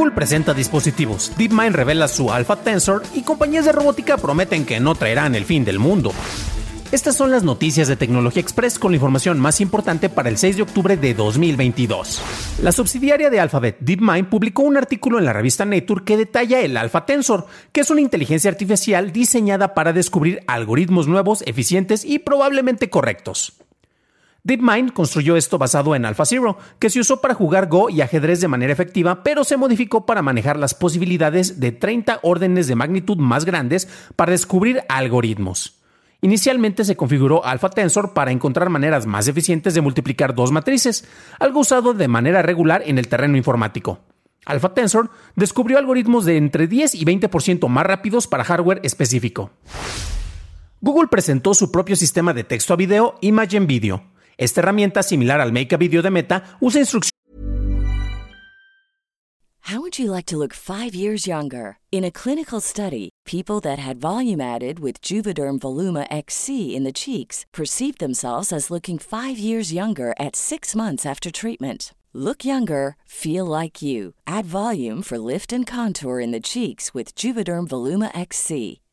Google presenta dispositivos, DeepMind revela su Alpha Tensor y compañías de robótica prometen que no traerán el fin del mundo. Estas son las noticias de Tecnología Express con la información más importante para el 6 de octubre de 2022. La subsidiaria de Alphabet, DeepMind, publicó un artículo en la revista Nature que detalla el Alpha Tensor, que es una inteligencia artificial diseñada para descubrir algoritmos nuevos, eficientes y probablemente correctos. DeepMind construyó esto basado en AlphaZero, que se usó para jugar Go y ajedrez de manera efectiva, pero se modificó para manejar las posibilidades de 30 órdenes de magnitud más grandes para descubrir algoritmos. Inicialmente se configuró Alpha Tensor para encontrar maneras más eficientes de multiplicar dos matrices, algo usado de manera regular en el terreno informático. Alpha Tensor descubrió algoritmos de entre 10 y 20% más rápidos para hardware específico. Google presentó su propio sistema de texto a video Imagen Video. Esta herramienta, similar al Make a Video de Meta, usa instrucciones How would you like to look five years younger? In a clinical study, people that had volume added with Juvederm Voluma XC in the cheeks perceived themselves as looking five years younger at six months after treatment. Look younger, feel like you. Add volume for lift and contour in the cheeks with Juvederm Voluma XC.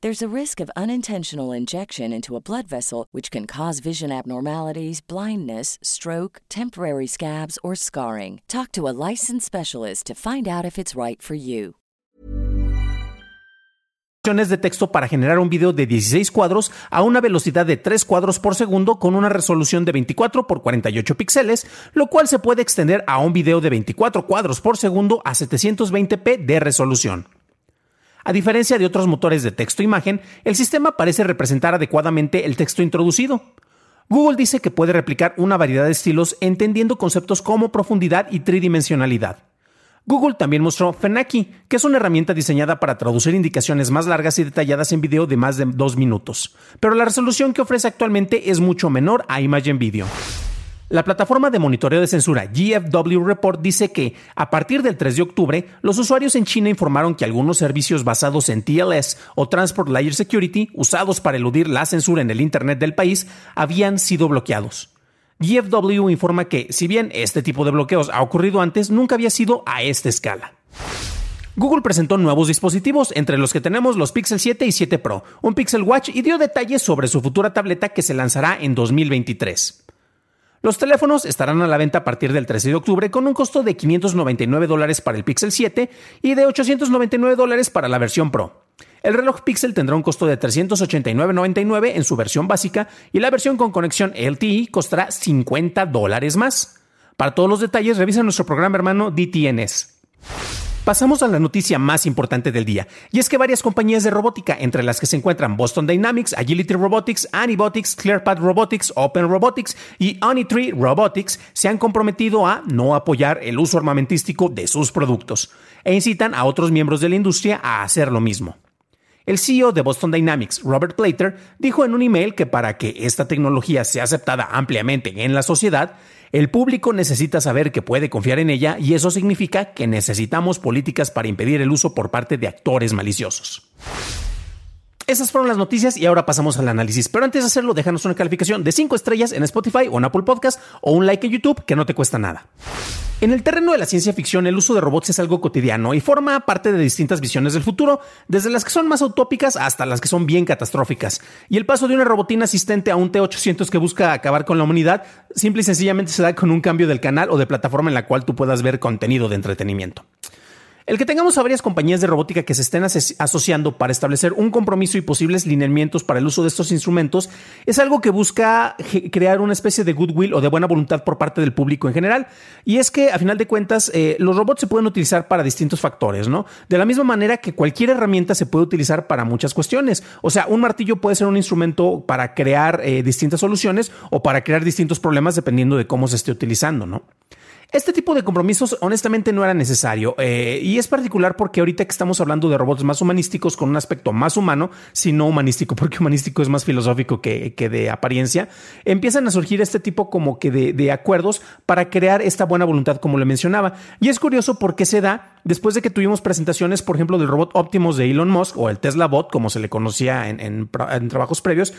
There's a risk of unintentional injection into a blood vessel, which can cause vision abnormalities, blindness, stroke, temporary scabs, or scarring. Talk to a licensed specialist to find out if it's right for you. de texto para generar un video de 16 cuadros a una velocidad de 3 cuadros por segundo con una resolución de 24 por 48 píxeles, lo cual se puede extender a un video de 24 cuadros por segundo a 720p de resolución. A diferencia de otros motores de texto-imagen, el sistema parece representar adecuadamente el texto introducido. Google dice que puede replicar una variedad de estilos entendiendo conceptos como profundidad y tridimensionalidad. Google también mostró Fenaki, que es una herramienta diseñada para traducir indicaciones más largas y detalladas en video de más de dos minutos, pero la resolución que ofrece actualmente es mucho menor a Imagen Video. La plataforma de monitoreo de censura GFW Report dice que, a partir del 3 de octubre, los usuarios en China informaron que algunos servicios basados en TLS o Transport Layer Security, usados para eludir la censura en el Internet del país, habían sido bloqueados. GFW informa que, si bien este tipo de bloqueos ha ocurrido antes, nunca había sido a esta escala. Google presentó nuevos dispositivos, entre los que tenemos los Pixel 7 y 7 Pro, un Pixel Watch y dio detalles sobre su futura tableta que se lanzará en 2023. Los teléfonos estarán a la venta a partir del 13 de octubre con un costo de 599 dólares para el Pixel 7 y de 899 dólares para la versión Pro. El reloj Pixel tendrá un costo de 389.99 en su versión básica y la versión con conexión LTE costará 50 dólares más. Para todos los detalles revisa nuestro programa hermano DTNS. Pasamos a la noticia más importante del día, y es que varias compañías de robótica, entre las que se encuentran Boston Dynamics, Agility Robotics, Anibotics, ClearPath Robotics, Open Robotics y Onitree Robotics, se han comprometido a no apoyar el uso armamentístico de sus productos, e incitan a otros miembros de la industria a hacer lo mismo. El CEO de Boston Dynamics, Robert Plater, dijo en un email que para que esta tecnología sea aceptada ampliamente en la sociedad, el público necesita saber que puede confiar en ella y eso significa que necesitamos políticas para impedir el uso por parte de actores maliciosos. Esas fueron las noticias y ahora pasamos al análisis. Pero antes de hacerlo, déjanos una calificación de 5 estrellas en Spotify o en Apple Podcast o un like en YouTube que no te cuesta nada. En el terreno de la ciencia ficción, el uso de robots es algo cotidiano y forma parte de distintas visiones del futuro, desde las que son más utópicas hasta las que son bien catastróficas. Y el paso de una robotina asistente a un T-800 que busca acabar con la humanidad, simple y sencillamente se da con un cambio del canal o de plataforma en la cual tú puedas ver contenido de entretenimiento. El que tengamos a varias compañías de robótica que se estén asociando para establecer un compromiso y posibles lineamientos para el uso de estos instrumentos es algo que busca crear una especie de goodwill o de buena voluntad por parte del público en general. Y es que, a final de cuentas, eh, los robots se pueden utilizar para distintos factores, ¿no? De la misma manera que cualquier herramienta se puede utilizar para muchas cuestiones. O sea, un martillo puede ser un instrumento para crear eh, distintas soluciones o para crear distintos problemas dependiendo de cómo se esté utilizando, ¿no? Este tipo de compromisos honestamente no era necesario eh, y es particular porque ahorita que estamos hablando de robots más humanísticos con un aspecto más humano, si no humanístico, porque humanístico es más filosófico que, de apariencia, empiezan a surgir este tipo como que de, de acuerdos para crear esta buena voluntad como le mencionaba. Y es curioso porque se da después de que tuvimos presentaciones, por ejemplo, del robot Optimus de Elon Musk o el Tesla Bot, como se le conocía en, en trabajos previos,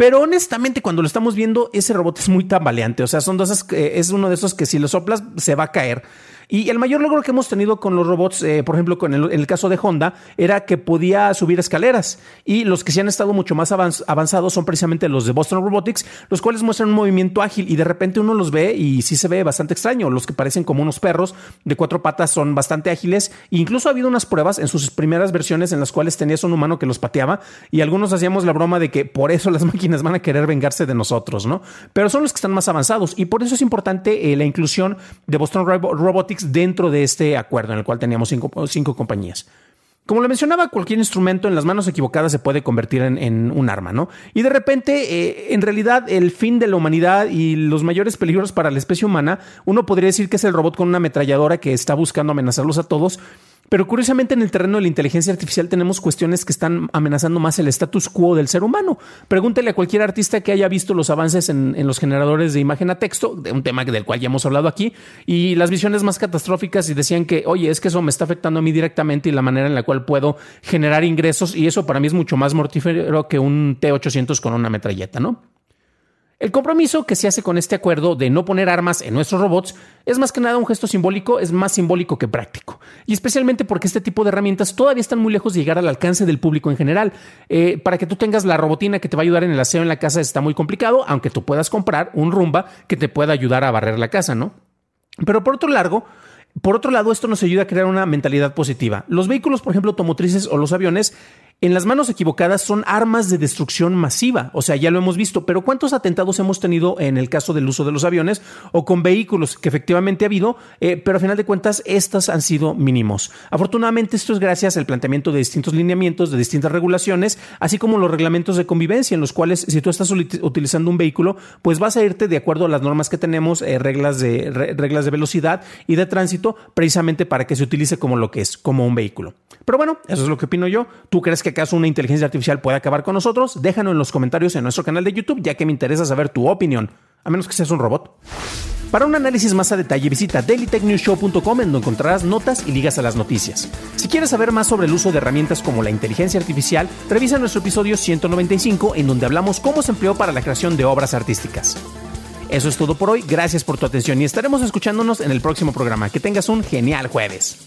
pero honestamente, cuando lo estamos viendo, ese robot es muy tambaleante. O sea, son dos, eh, es uno de esos que si lo soplas se va a caer. Y el mayor logro que hemos tenido con los robots, eh, por ejemplo, con el, caso de Honda, era que podía subir escaleras. Y los que sí han estado mucho más avanzados son precisamente los de Boston Robotics, los cuales muestran un movimiento ágil y de repente uno los ve y sí se ve bastante extraño. Los que parecen como unos perros de cuatro patas son bastante ágiles. E incluso ha habido unas pruebas en sus primeras versiones en las cuales tenías un humano que los pateaba y algunos hacíamos la broma de que por eso las máquinas van a querer vengarse de nosotros, ¿no? Pero son los que están más avanzados y por eso es importante eh, la inclusión de Boston Robotics dentro de este acuerdo en el cual teníamos cinco, compañías. Como le mencionaba, cualquier instrumento en las manos equivocadas se puede convertir en, un arma, ¿no? Y de repente, eh, en realidad, el fin de la humanidad y los mayores peligros para la especie humana, uno podría decir que es el robot con una ametralladora que está buscando amenazarlos a todos, pero curiosamente en el terreno de la inteligencia artificial tenemos cuestiones que están amenazando más el status quo del ser humano. Pregúntele a cualquier artista que haya visto los avances en, los generadores de imagen a texto, de un tema del cual ya hemos hablado aquí, y las visiones más catastróficas y decían que, oye, es que eso me está afectando a mí directamente y la manera en la cual puedo generar ingresos y eso para mí es mucho más mortífero que un T800 con una metralleta, ¿no? El compromiso que se hace con este acuerdo de no poner armas en nuestros robots es más que nada un gesto simbólico, es más simbólico que práctico. Y especialmente porque este tipo de herramientas todavía están muy lejos de llegar al alcance del público en general. Eh, para que tú tengas la robotina que te va a ayudar en el aseo en la casa está muy complicado, aunque tú puedas comprar un rumba que te pueda ayudar a barrer la casa, ¿no? Pero por otro lado, por otro lado, esto nos ayuda a crear una mentalidad positiva. Los vehículos, por ejemplo, automotrices o los aviones, en las manos equivocadas son armas de destrucción masiva, o sea, ya lo hemos visto, pero ¿cuántos atentados hemos tenido en el caso del uso de los aviones o con vehículos que efectivamente ha habido, eh, pero a final de cuentas estas han sido mínimos? Afortunadamente esto es gracias al planteamiento de distintos lineamientos, de distintas regulaciones, así como los reglamentos de convivencia en los cuales si tú estás utilizando un vehículo, pues vas a irte de acuerdo a las normas que tenemos, eh, reglas, de, reglas de velocidad y de tránsito, precisamente para que se utilice como lo que es, como un vehículo. Pero bueno, eso es lo que opino yo. ¿Tú crees que acaso una inteligencia artificial puede acabar con nosotros? Déjanos en los comentarios en nuestro canal de YouTube, ya que me interesa saber tu opinión, a menos que seas un robot. Para un análisis más a detalle, visita dailytechnewshow.com donde encontrarás notas y ligas a las noticias. Si quieres saber más sobre el uso de herramientas como la inteligencia artificial, revisa nuestro episodio 195 en donde hablamos cómo se empleó para la creación de obras artísticas. Eso es todo por hoy, gracias por tu atención y estaremos escuchándonos en el próximo programa. Que tengas un genial jueves.